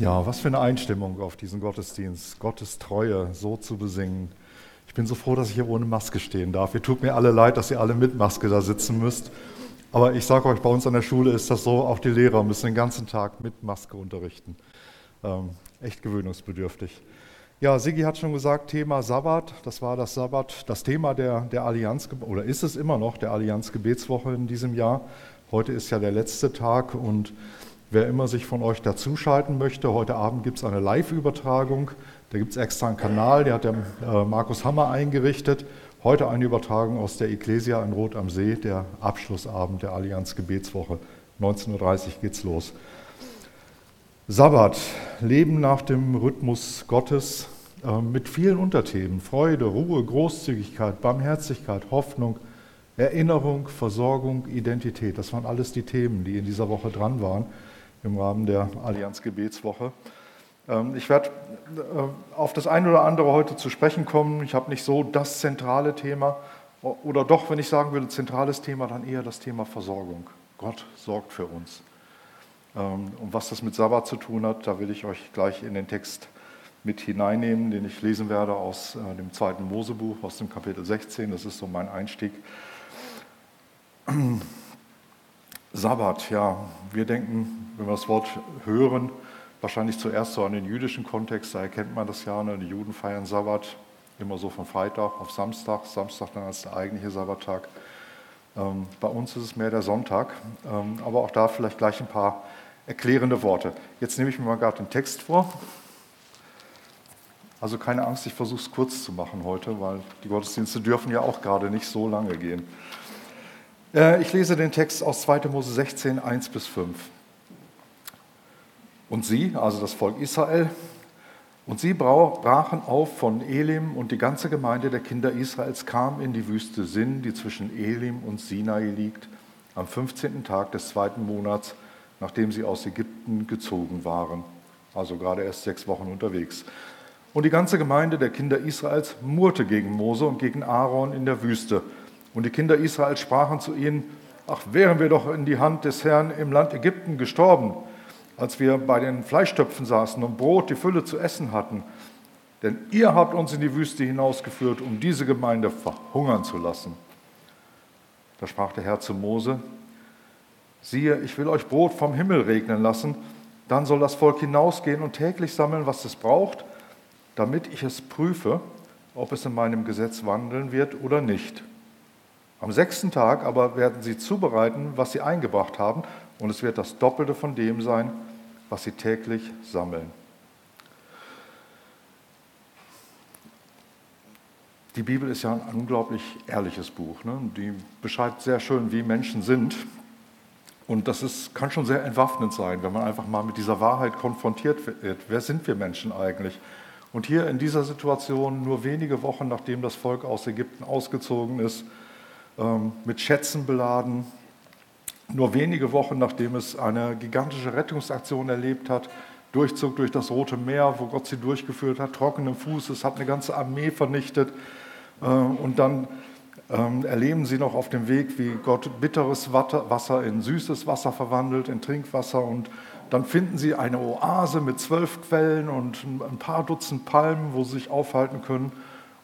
Ja, was für eine Einstimmung auf diesen Gottesdienst, Gottes Treue so zu besingen. Ich bin so froh, dass ich hier ohne Maske stehen darf. Ihr tut mir alle leid, dass ihr alle mit Maske da sitzen müsst. Aber ich sage euch, bei uns an der Schule ist das so, auch die Lehrer müssen den ganzen Tag mit Maske unterrichten. Ähm, echt gewöhnungsbedürftig. Ja, Sigi hat schon gesagt, Thema Sabbat, das war das Sabbat, das Thema der, der Allianz, oder ist es immer noch, der Allianz Gebetswoche in diesem Jahr. Heute ist ja der letzte Tag und Wer immer sich von euch dazuschalten möchte, heute Abend gibt es eine Live-Übertragung. Da gibt es extra einen Kanal, der hat der äh, Markus Hammer eingerichtet. Heute eine Übertragung aus der Ecclesia in Rot am See, der Abschlussabend der Allianz Gebetswoche. 19.30 Uhr geht's los. Sabbat, Leben nach dem Rhythmus Gottes äh, mit vielen Unterthemen. Freude, Ruhe, Großzügigkeit, Barmherzigkeit, Hoffnung, Erinnerung, Versorgung, Identität. Das waren alles die Themen, die in dieser Woche dran waren im Rahmen der Allianz Gebetswoche. Ähm, ich werde äh, auf das eine oder andere heute zu sprechen kommen. Ich habe nicht so das zentrale Thema oder doch, wenn ich sagen würde, zentrales Thema, dann eher das Thema Versorgung. Gott sorgt für uns. Ähm, und was das mit Sabbat zu tun hat, da will ich euch gleich in den Text mit hineinnehmen, den ich lesen werde aus äh, dem zweiten Mosebuch, aus dem Kapitel 16. Das ist so mein Einstieg. Sabbat, ja, wir denken, wenn wir das Wort hören, wahrscheinlich zuerst so an den jüdischen Kontext, da erkennt man das ja, ne? die Juden feiern Sabbat immer so von Freitag auf Samstag, Samstag dann als der eigentliche Sabbattag. Ähm, bei uns ist es mehr der Sonntag, ähm, aber auch da vielleicht gleich ein paar erklärende Worte. Jetzt nehme ich mir mal gerade den Text vor. Also keine Angst, ich versuche es kurz zu machen heute, weil die Gottesdienste dürfen ja auch gerade nicht so lange gehen. Äh, ich lese den Text aus 2. Mose 16, 1 bis 5. Und sie, also das Volk Israel, und sie brachen auf von Elim und die ganze Gemeinde der Kinder Israels kam in die Wüste Sin, die zwischen Elim und Sinai liegt, am 15. Tag des zweiten Monats, nachdem sie aus Ägypten gezogen waren. Also gerade erst sechs Wochen unterwegs. Und die ganze Gemeinde der Kinder Israels murrte gegen Mose und gegen Aaron in der Wüste und die Kinder Israels sprachen zu ihnen, ach, wären wir doch in die Hand des Herrn im Land Ägypten gestorben, als wir bei den Fleischtöpfen saßen und Brot die Fülle zu essen hatten. Denn ihr habt uns in die Wüste hinausgeführt, um diese Gemeinde verhungern zu lassen. Da sprach der Herr zu Mose, siehe, ich will euch Brot vom Himmel regnen lassen, dann soll das Volk hinausgehen und täglich sammeln, was es braucht, damit ich es prüfe, ob es in meinem Gesetz wandeln wird oder nicht. Am sechsten Tag aber werden sie zubereiten, was sie eingebracht haben, und es wird das Doppelte von dem sein, was sie täglich sammeln. Die Bibel ist ja ein unglaublich ehrliches Buch. Ne? Die beschreibt sehr schön, wie Menschen sind. Und das ist, kann schon sehr entwaffnend sein, wenn man einfach mal mit dieser Wahrheit konfrontiert wird. Wer sind wir Menschen eigentlich? Und hier in dieser Situation, nur wenige Wochen nachdem das Volk aus Ägypten ausgezogen ist, mit Schätzen beladen. Nur wenige Wochen nachdem es eine gigantische Rettungsaktion erlebt hat, Durchzug durch das Rote Meer, wo Gott sie durchgeführt hat, trockenen Fußes, hat eine ganze Armee vernichtet. Äh, und dann ähm, erleben sie noch auf dem Weg, wie Gott bitteres Wasser in süßes Wasser verwandelt, in Trinkwasser. Und dann finden sie eine Oase mit zwölf Quellen und ein paar Dutzend Palmen, wo sie sich aufhalten können.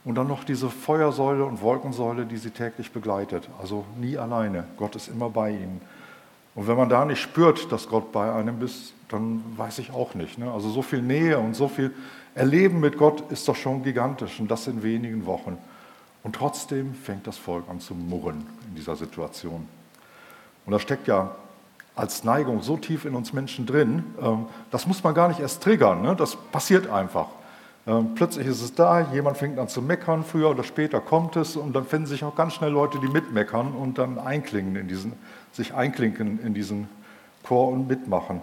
Und dann noch diese Feuersäule und Wolkensäule, die sie täglich begleitet. Also nie alleine. Gott ist immer bei ihnen. Und wenn man da nicht spürt, dass Gott bei einem ist, dann weiß ich auch nicht. Ne? Also so viel Nähe und so viel Erleben mit Gott ist doch schon gigantisch und das in wenigen Wochen. Und trotzdem fängt das Volk an zu murren in dieser Situation. Und da steckt ja als Neigung so tief in uns Menschen drin, ähm, das muss man gar nicht erst triggern, ne? das passiert einfach. Ähm, plötzlich ist es da, jemand fängt an zu meckern, früher oder später kommt es und dann finden sich auch ganz schnell Leute, die mitmeckern und dann einklingen in diesen, sich einklinken in diesen Chor und mitmachen.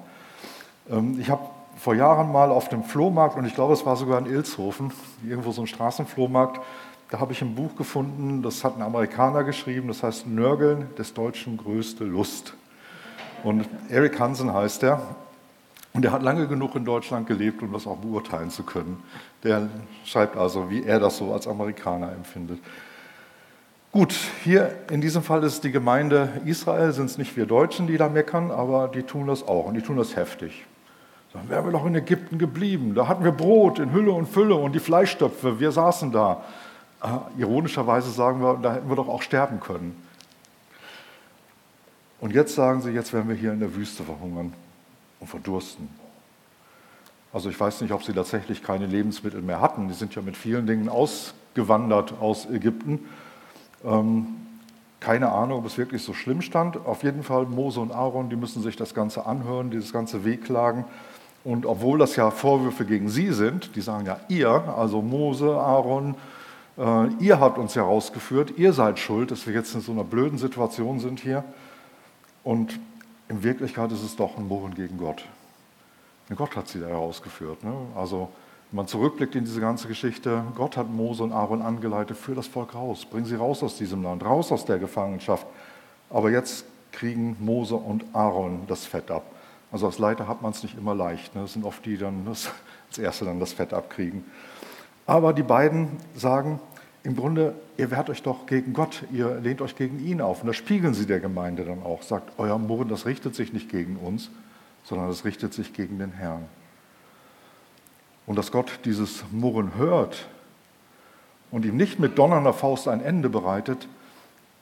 Ähm, ich habe vor Jahren mal auf dem Flohmarkt, und ich glaube, es war sogar in Ilshofen, irgendwo so ein Straßenflohmarkt, da habe ich ein Buch gefunden, das hat ein Amerikaner geschrieben, das heißt Nörgeln des Deutschen größte Lust. Und Eric Hansen heißt er. Und er hat lange genug in Deutschland gelebt, um das auch beurteilen zu können. Der schreibt also, wie er das so als Amerikaner empfindet. Gut, hier in diesem Fall ist die Gemeinde Israel, sind es nicht wir Deutschen, die da meckern, aber die tun das auch und die tun das heftig. Dann wären wir doch in Ägypten geblieben. Da hatten wir Brot in Hülle und Fülle und die Fleischstöpfe, wir saßen da. Äh, ironischerweise sagen wir, da hätten wir doch auch sterben können. Und jetzt sagen sie, jetzt werden wir hier in der Wüste verhungern und verdursten. Also ich weiß nicht, ob sie tatsächlich keine Lebensmittel mehr hatten. Die sind ja mit vielen Dingen ausgewandert aus Ägypten. Ähm, keine Ahnung, ob es wirklich so schlimm stand. Auf jeden Fall Mose und Aaron, die müssen sich das Ganze anhören, dieses ganze Wehklagen. Und obwohl das ja Vorwürfe gegen sie sind, die sagen ja ihr, also Mose, Aaron, äh, ihr habt uns herausgeführt, ihr seid schuld, dass wir jetzt in so einer blöden Situation sind hier. Und in Wirklichkeit ist es doch ein Murren gegen Gott. Und Gott hat sie da herausgeführt. Ne? Also, wenn man zurückblickt in diese ganze Geschichte, Gott hat Mose und Aaron angeleitet, für das Volk raus, bring sie raus aus diesem Land, raus aus der Gefangenschaft. Aber jetzt kriegen Mose und Aaron das Fett ab. Also als Leiter hat man es nicht immer leicht. Ne? Das sind oft die, die dann das, als Erste dann das Fett abkriegen. Aber die beiden sagen, im Grunde, ihr wehrt euch doch gegen Gott, ihr lehnt euch gegen ihn auf. Und das spiegeln sie der Gemeinde dann auch. Sagt, euer Murren, das richtet sich nicht gegen uns, sondern das richtet sich gegen den Herrn. Und dass Gott dieses Murren hört und ihm nicht mit donnernder Faust ein Ende bereitet,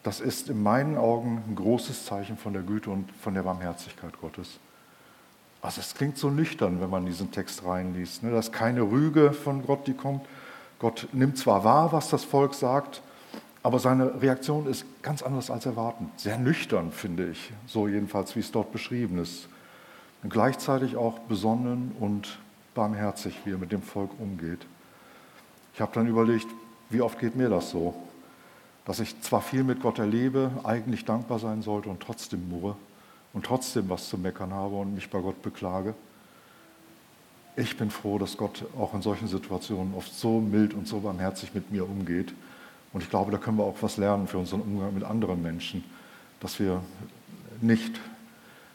das ist in meinen Augen ein großes Zeichen von der Güte und von der Barmherzigkeit Gottes. Also es klingt so nüchtern, wenn man diesen Text reinliest. Ne? Da ist keine Rüge von Gott, die kommt, Gott nimmt zwar wahr, was das Volk sagt, aber seine Reaktion ist ganz anders als erwarten. Sehr nüchtern, finde ich, so jedenfalls, wie es dort beschrieben ist. Und gleichzeitig auch besonnen und barmherzig, wie er mit dem Volk umgeht. Ich habe dann überlegt, wie oft geht mir das so, dass ich zwar viel mit Gott erlebe, eigentlich dankbar sein sollte und trotzdem murre und trotzdem was zu meckern habe und mich bei Gott beklage ich bin froh, dass Gott auch in solchen Situationen oft so mild und so barmherzig mit mir umgeht. Und ich glaube, da können wir auch was lernen für unseren Umgang mit anderen Menschen, dass wir nicht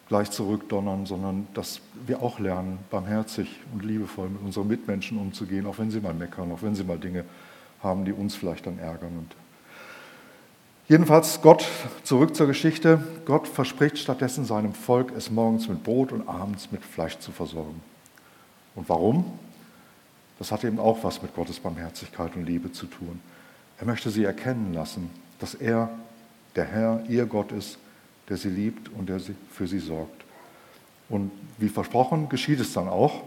gleich zurückdonnern, sondern dass wir auch lernen, barmherzig und liebevoll mit unseren Mitmenschen umzugehen, auch wenn sie mal meckern, auch wenn sie mal Dinge haben, die uns vielleicht dann ärgern. Und jedenfalls Gott, zurück zur Geschichte, Gott verspricht stattdessen seinem Volk, es morgens mit Brot und abends mit Fleisch zu versorgen. Und warum? Das hat eben auch was mit Gottes Barmherzigkeit und Liebe zu tun. Er möchte sie erkennen lassen, dass er, der Herr, ihr Gott ist, der sie liebt und der für sie sorgt. Und wie versprochen, geschieht es dann auch.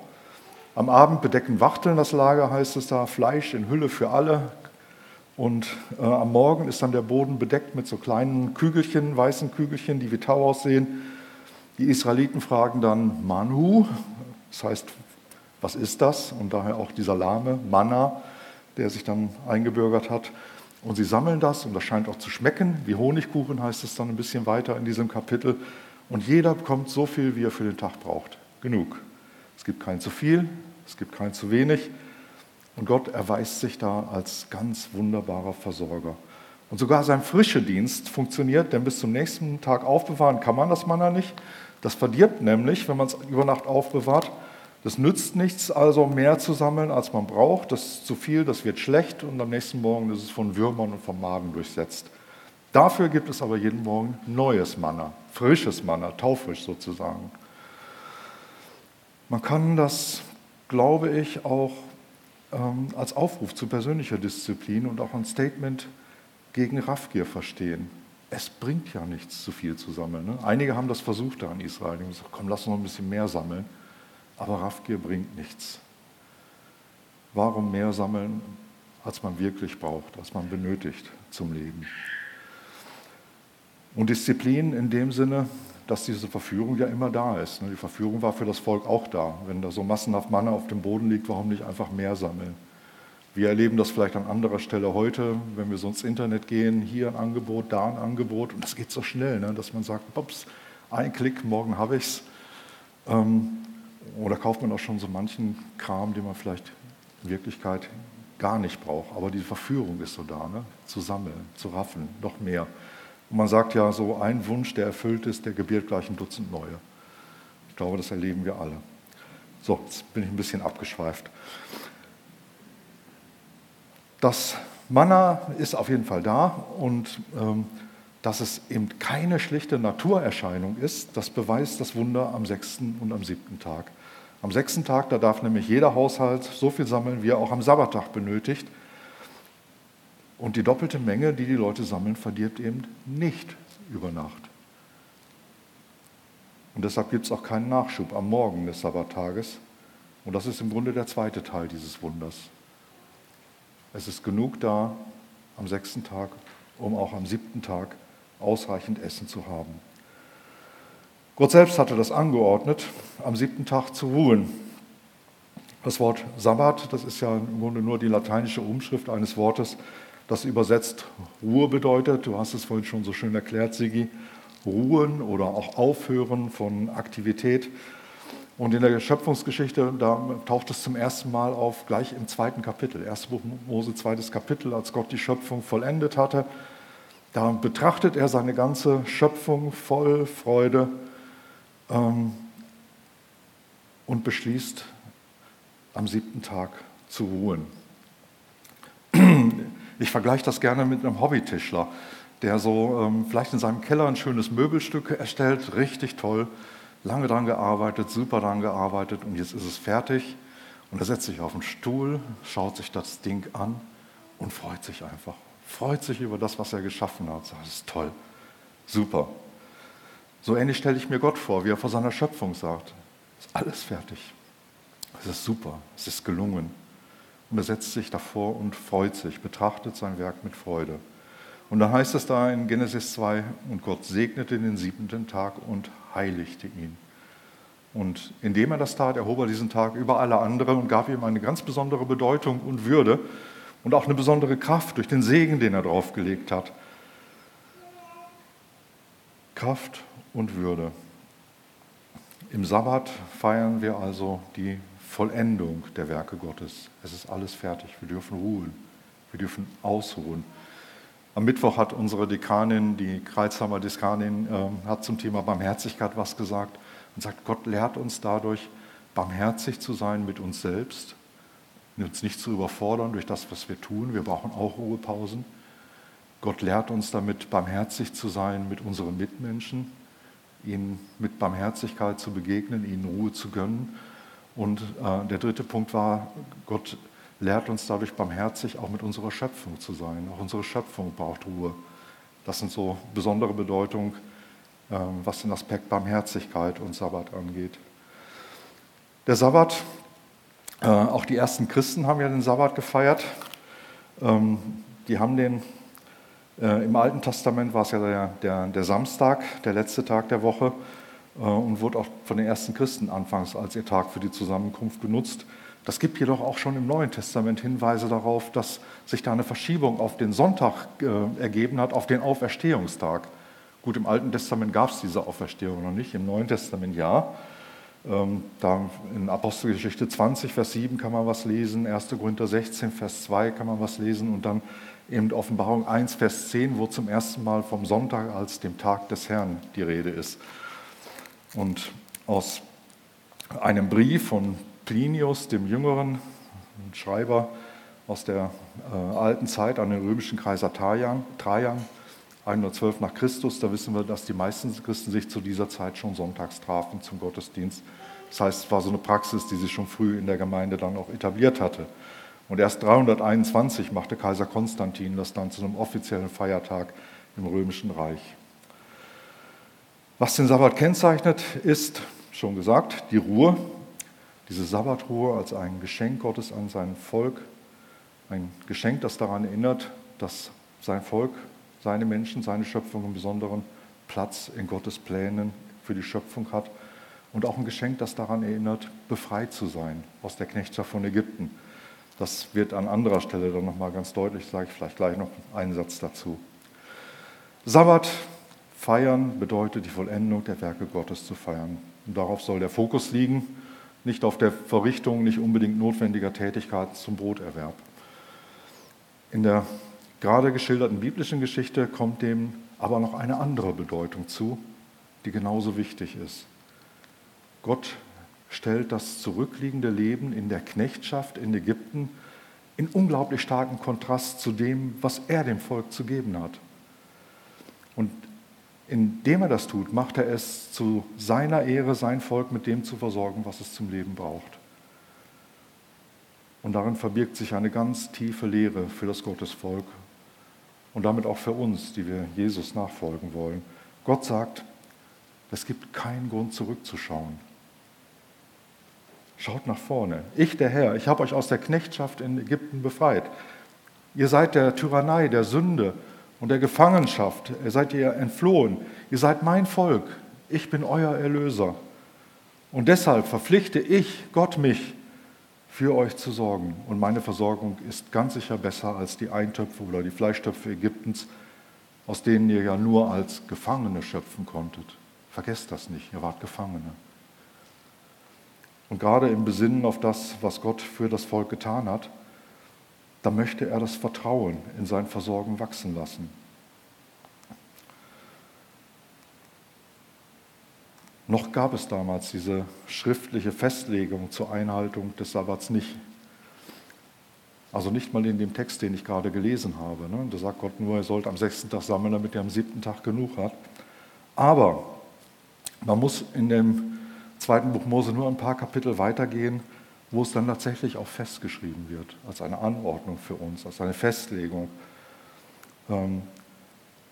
Am Abend bedecken Wachteln das Lager, heißt es da, Fleisch in Hülle für alle. Und äh, am Morgen ist dann der Boden bedeckt mit so kleinen Kügelchen, weißen Kügelchen, die wie Tau aussehen. Die Israeliten fragen dann Manu, das heißt was ist das? Und daher auch dieser Lame, Manna, der sich dann eingebürgert hat. Und sie sammeln das und das scheint auch zu schmecken. Wie Honigkuchen heißt es dann ein bisschen weiter in diesem Kapitel. Und jeder bekommt so viel, wie er für den Tag braucht. Genug. Es gibt kein zu viel, es gibt kein zu wenig. Und Gott erweist sich da als ganz wunderbarer Versorger. Und sogar sein frische Dienst funktioniert, denn bis zum nächsten Tag aufbewahren kann man das Manna nicht. Das verdirbt nämlich, wenn man es über Nacht aufbewahrt. Das nützt nichts, also mehr zu sammeln, als man braucht. Das ist zu viel, das wird schlecht und am nächsten Morgen ist es von Würmern und vom Magen durchsetzt. Dafür gibt es aber jeden Morgen neues Manna, frisches Manna, taufrisch sozusagen. Man kann das, glaube ich, auch ähm, als Aufruf zu persönlicher Disziplin und auch ein Statement gegen Raffgier verstehen. Es bringt ja nichts, zu viel zu sammeln. Ne? Einige haben das versucht da in Israel. Die haben gesagt, komm, lass uns noch ein bisschen mehr sammeln. Aber Raffgier bringt nichts. Warum mehr sammeln, als man wirklich braucht, als man benötigt zum Leben? Und Disziplin in dem Sinne, dass diese Verführung ja immer da ist. Ne? Die Verführung war für das Volk auch da. Wenn da so massenhaft Manne auf dem Boden liegt, warum nicht einfach mehr sammeln? Wir erleben das vielleicht an anderer Stelle heute, wenn wir so ins Internet gehen, hier ein Angebot, da ein Angebot. Und das geht so schnell, ne? dass man sagt, ups, ein Klick, morgen habe ich es. Oder kauft man auch schon so manchen Kram, den man vielleicht in Wirklichkeit gar nicht braucht. Aber die Verführung ist so da, ne? zu sammeln, zu raffen, noch mehr. Und man sagt ja, so ein Wunsch, der erfüllt ist, der gebiert gleich ein Dutzend neue. Ich glaube, das erleben wir alle. So, jetzt bin ich ein bisschen abgeschweift. Das Manna ist auf jeden Fall da und ähm, dass es eben keine schlichte Naturerscheinung ist, das beweist das Wunder am sechsten und am siebten Tag. Am sechsten Tag, da darf nämlich jeder Haushalt so viel sammeln, wie er auch am Sabbattag benötigt. Und die doppelte Menge, die die Leute sammeln, verdirbt eben nicht über Nacht. Und deshalb gibt es auch keinen Nachschub am Morgen des Sabbattages. Und das ist im Grunde der zweite Teil dieses Wunders. Es ist genug da am sechsten Tag, um auch am siebten Tag ausreichend Essen zu haben. Gott selbst hatte das angeordnet, am siebten Tag zu ruhen. Das Wort Sabbat, das ist ja im Grunde nur die lateinische Umschrift eines Wortes, das übersetzt Ruhe bedeutet. Du hast es vorhin schon so schön erklärt, Sigi. Ruhen oder auch Aufhören von Aktivität. Und in der Schöpfungsgeschichte, da taucht es zum ersten Mal auf, gleich im zweiten Kapitel, 1. Buch Mose, zweites Kapitel, als Gott die Schöpfung vollendet hatte. Da betrachtet er seine ganze Schöpfung voll Freude ähm, und beschließt, am siebten Tag zu ruhen. Ich vergleiche das gerne mit einem Hobbytischler, der so ähm, vielleicht in seinem Keller ein schönes Möbelstück erstellt, richtig toll, lange daran gearbeitet, super daran gearbeitet und jetzt ist es fertig. Und er setzt sich auf den Stuhl, schaut sich das Ding an und freut sich einfach. Freut sich über das, was er geschaffen hat. Das ist toll, super. So ähnlich stelle ich mir Gott vor, wie er vor seiner Schöpfung sagt. Es ist alles fertig. Es ist super, es ist gelungen. Und er setzt sich davor und freut sich, betrachtet sein Werk mit Freude. Und dann heißt es da in Genesis 2, und Gott segnete den siebenten Tag und heiligte ihn. Und indem er das tat, erhob er diesen Tag über alle anderen und gab ihm eine ganz besondere Bedeutung und Würde und auch eine besondere Kraft durch den Segen, den er draufgelegt hat. Kraft und Würde. Im Sabbat feiern wir also die Vollendung der Werke Gottes. Es ist alles fertig. Wir dürfen ruhen. Wir dürfen ausruhen. Am Mittwoch hat unsere Dekanin, die Kreuzheimer Dekanin, äh, hat zum Thema Barmherzigkeit was gesagt und sagt, Gott lehrt uns dadurch, barmherzig zu sein mit uns selbst, uns nicht zu überfordern durch das, was wir tun. Wir brauchen auch Ruhepausen. Gott lehrt uns damit, barmherzig zu sein mit unseren Mitmenschen, ihnen mit Barmherzigkeit zu begegnen, ihnen Ruhe zu gönnen. Und äh, der dritte Punkt war, Gott lehrt uns dadurch barmherzig auch mit unserer Schöpfung zu sein. Auch unsere Schöpfung braucht Ruhe. Das sind so besondere Bedeutungen, ähm, was den Aspekt Barmherzigkeit und Sabbat angeht. Der Sabbat, äh, auch die ersten Christen haben ja den Sabbat gefeiert. Ähm, die haben den, äh, im Alten Testament war es ja der, der, der Samstag, der letzte Tag der Woche äh, und wurde auch von den ersten Christen anfangs als ihr Tag für die Zusammenkunft genutzt. Das gibt jedoch auch schon im Neuen Testament Hinweise darauf, dass sich da eine Verschiebung auf den Sonntag äh, ergeben hat, auf den Auferstehungstag. Gut, im Alten Testament gab es diese Auferstehung noch nicht, im Neuen Testament ja. Ähm, da in Apostelgeschichte 20, Vers 7 kann man was lesen, 1. Korinther 16, Vers 2 kann man was lesen und dann eben Offenbarung 1, Vers 10, wo zum ersten Mal vom Sonntag als dem Tag des Herrn die Rede ist. Und aus einem Brief von Plinius, dem Jüngeren, Schreiber aus der äh, alten Zeit an den römischen Kaiser Trajan, Trajan, 112 nach Christus, da wissen wir, dass die meisten Christen sich zu dieser Zeit schon sonntags trafen zum Gottesdienst. Das heißt, es war so eine Praxis, die sich schon früh in der Gemeinde dann auch etabliert hatte. Und erst 321 machte Kaiser Konstantin das dann zu einem offiziellen Feiertag im römischen Reich. Was den Sabbat kennzeichnet, ist, schon gesagt, die Ruhe, diese Sabbatruhe als ein Geschenk Gottes an sein Volk, ein Geschenk, das daran erinnert, dass sein Volk, seine Menschen, seine Schöpfung einen besonderen Platz in Gottes Plänen für die Schöpfung hat und auch ein Geschenk, das daran erinnert, befreit zu sein aus der Knechtschaft von Ägypten. Das wird an anderer Stelle dann nochmal ganz deutlich, sage ich vielleicht gleich noch einen Satz dazu. Sabbat feiern bedeutet die Vollendung der Werke Gottes zu feiern. Und darauf soll der Fokus liegen nicht auf der Verrichtung nicht unbedingt notwendiger Tätigkeiten zum Broterwerb. In der gerade geschilderten biblischen Geschichte kommt dem aber noch eine andere Bedeutung zu, die genauso wichtig ist. Gott stellt das zurückliegende Leben in der Knechtschaft in Ägypten in unglaublich starken Kontrast zu dem, was er dem Volk zu geben hat. Und indem er das tut, macht er es zu seiner Ehre, sein Volk mit dem zu versorgen, was es zum Leben braucht. Und darin verbirgt sich eine ganz tiefe Lehre für das Gottesvolk und damit auch für uns, die wir Jesus nachfolgen wollen. Gott sagt, es gibt keinen Grund zurückzuschauen. Schaut nach vorne. Ich, der Herr, ich habe euch aus der Knechtschaft in Ägypten befreit. Ihr seid der Tyrannei, der Sünde und der Gefangenschaft. Ihr seid ihr entflohen. Ihr seid mein Volk. Ich bin euer Erlöser. Und deshalb verpflichte ich, Gott, mich, für euch zu sorgen. Und meine Versorgung ist ganz sicher besser als die Eintöpfe oder die Fleischtöpfe Ägyptens, aus denen ihr ja nur als Gefangene schöpfen konntet. Vergesst das nicht, ihr wart Gefangene. Und gerade im Besinnen auf das, was Gott für das Volk getan hat, da möchte er das Vertrauen in sein Versorgen wachsen lassen. Noch gab es damals diese schriftliche Festlegung zur Einhaltung des Sabbats nicht. Also nicht mal in dem Text, den ich gerade gelesen habe. Ne? Da sagt Gott nur, er sollt am sechsten Tag sammeln, damit er am siebten Tag genug hat. Aber man muss in dem zweiten Buch Mose nur ein paar Kapitel weitergehen, wo es dann tatsächlich auch festgeschrieben wird, als eine Anordnung für uns, als eine Festlegung. Ähm,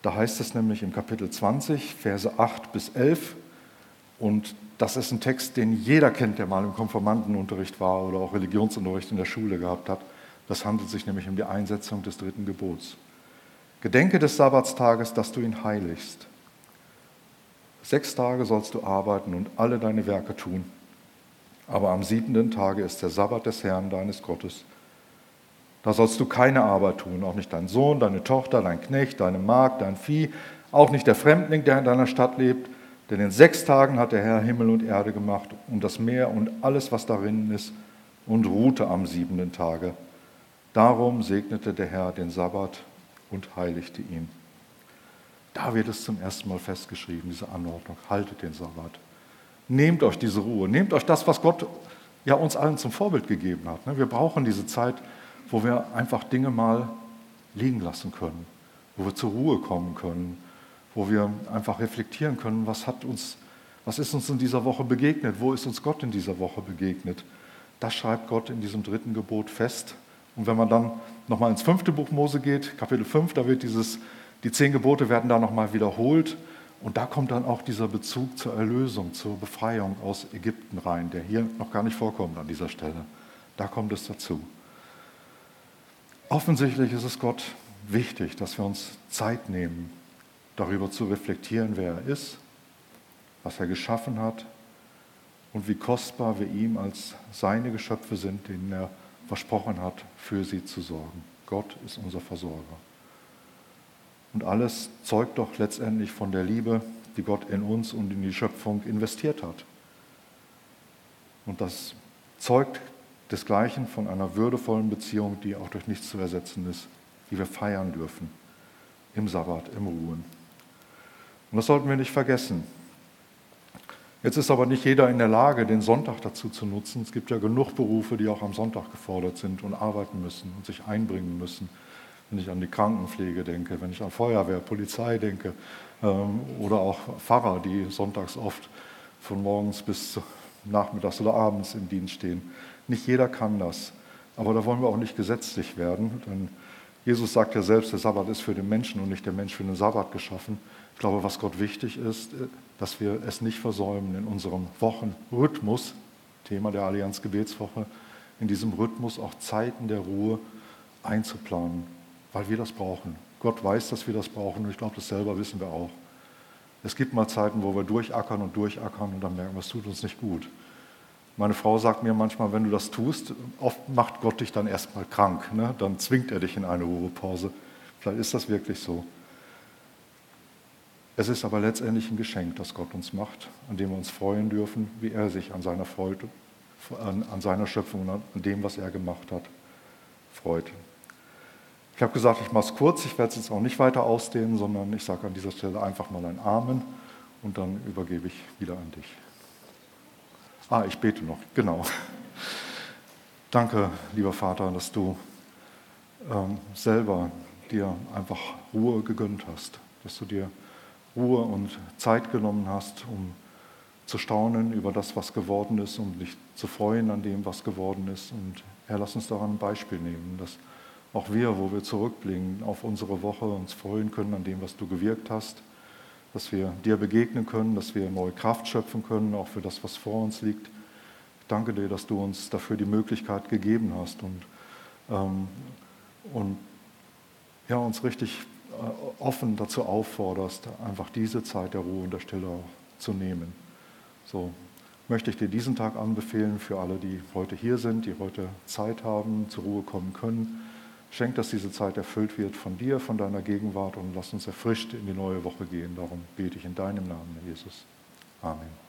da heißt es nämlich im Kapitel 20, Verse 8 bis 11, und das ist ein Text, den jeder kennt, der mal im Konformantenunterricht war oder auch Religionsunterricht in der Schule gehabt hat. Das handelt sich nämlich um die Einsetzung des dritten Gebots. Gedenke des Sabbatstages, dass du ihn heiligst. Sechs Tage sollst du arbeiten und alle deine Werke tun. Aber am siebenten Tage ist der Sabbat des Herrn deines Gottes. Da sollst du keine Arbeit tun, auch nicht dein Sohn, deine Tochter, dein Knecht, deine Magd, dein Vieh, auch nicht der Fremdling, der in deiner Stadt lebt, denn in sechs Tagen hat der Herr Himmel und Erde gemacht und das Meer und alles, was darin ist, und ruhte am siebenten Tage. Darum segnete der Herr den Sabbat und heiligte ihn. Da wird es zum ersten Mal festgeschrieben, diese Anordnung. Haltet den Sabbat. Nehmt euch diese Ruhe. Nehmt euch das, was Gott ja uns allen zum Vorbild gegeben hat. Ne? Wir brauchen diese Zeit, wo wir einfach Dinge mal liegen lassen können, wo wir zur Ruhe kommen können, wo wir einfach reflektieren können, was hat uns, was ist uns in dieser Woche begegnet, wo ist uns Gott in dieser Woche begegnet. Das schreibt Gott in diesem dritten Gebot fest. Und wenn man dann nochmal ins fünfte Buch Mose geht, Kapitel 5, da wird dieses, die zehn Gebote werden da nochmal wiederholt. Und da kommt dann auch dieser Bezug zur Erlösung, zur Befreiung aus Ägypten rein, der hier noch gar nicht vorkommt an dieser Stelle. Da kommt es dazu. Offensichtlich ist es Gott wichtig, dass wir uns Zeit nehmen, darüber zu reflektieren, wer er ist, was er geschaffen hat und wie kostbar wir ihm als seine Geschöpfe sind, denen er versprochen hat, für sie zu sorgen. Gott ist unser Versorger. Und alles zeugt doch letztendlich von der Liebe, die Gott in uns und in die Schöpfung investiert hat. Und das zeugt desgleichen von einer würdevollen Beziehung, die auch durch nichts zu ersetzen ist, die wir feiern dürfen im Sabbat, im Ruhen. Und das sollten wir nicht vergessen. Jetzt ist aber nicht jeder in der Lage, den Sonntag dazu zu nutzen. Es gibt ja genug Berufe, die auch am Sonntag gefordert sind und arbeiten müssen und sich einbringen müssen. Wenn ich an die Krankenpflege denke, wenn ich an Feuerwehr, Polizei denke ähm, oder auch Pfarrer, die sonntags oft von morgens bis nachmittags oder abends im Dienst stehen. Nicht jeder kann das. Aber da wollen wir auch nicht gesetzlich werden. Denn Jesus sagt ja selbst, der Sabbat ist für den Menschen und nicht der Mensch für den Sabbat geschaffen. Ich glaube, was Gott wichtig ist, dass wir es nicht versäumen, in unserem Wochenrhythmus, Thema der Allianz Gebetswoche, in diesem Rhythmus auch Zeiten der Ruhe einzuplanen, weil wir das brauchen. Gott weiß, dass wir das brauchen und ich glaube, das selber wissen wir auch. Es gibt mal Zeiten, wo wir durchackern und durchackern und dann merken wir, es tut uns nicht gut. Meine Frau sagt mir manchmal, wenn du das tust, oft macht Gott dich dann erstmal krank. Ne? Dann zwingt er dich in eine Ruhepause. Vielleicht ist das wirklich so. Es ist aber letztendlich ein Geschenk, das Gott uns macht, an dem wir uns freuen dürfen, wie er sich an seiner Freude, an, an seiner Schöpfung, an dem, was er gemacht hat, freut. Ich habe gesagt, ich mache es kurz, ich werde es jetzt auch nicht weiter ausdehnen, sondern ich sage an dieser Stelle einfach mal ein Amen und dann übergebe ich wieder an dich. Ah, ich bete noch, genau. Danke, lieber Vater, dass du ähm, selber dir einfach Ruhe gegönnt hast, dass du dir Ruhe und Zeit genommen hast, um zu staunen über das, was geworden ist, um dich zu freuen an dem, was geworden ist. Und Herr, lass uns daran ein Beispiel nehmen, dass auch wir, wo wir zurückblicken auf unsere Woche, uns freuen können an dem, was du gewirkt hast, dass wir dir begegnen können, dass wir neue Kraft schöpfen können, auch für das, was vor uns liegt. Ich danke dir, dass du uns dafür die Möglichkeit gegeben hast und, ähm, und ja, uns richtig äh, offen dazu aufforderst, einfach diese Zeit der Ruhe und der Stille zu nehmen. So möchte ich dir diesen Tag anbefehlen für alle, die heute hier sind, die heute Zeit haben, zur Ruhe kommen können. Schenk, dass diese Zeit erfüllt wird von dir, von deiner Gegenwart und lass uns erfrischt in die neue Woche gehen. Darum bete ich in deinem Namen, Jesus. Amen.